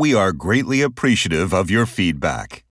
We are greatly appreciative of your feedback.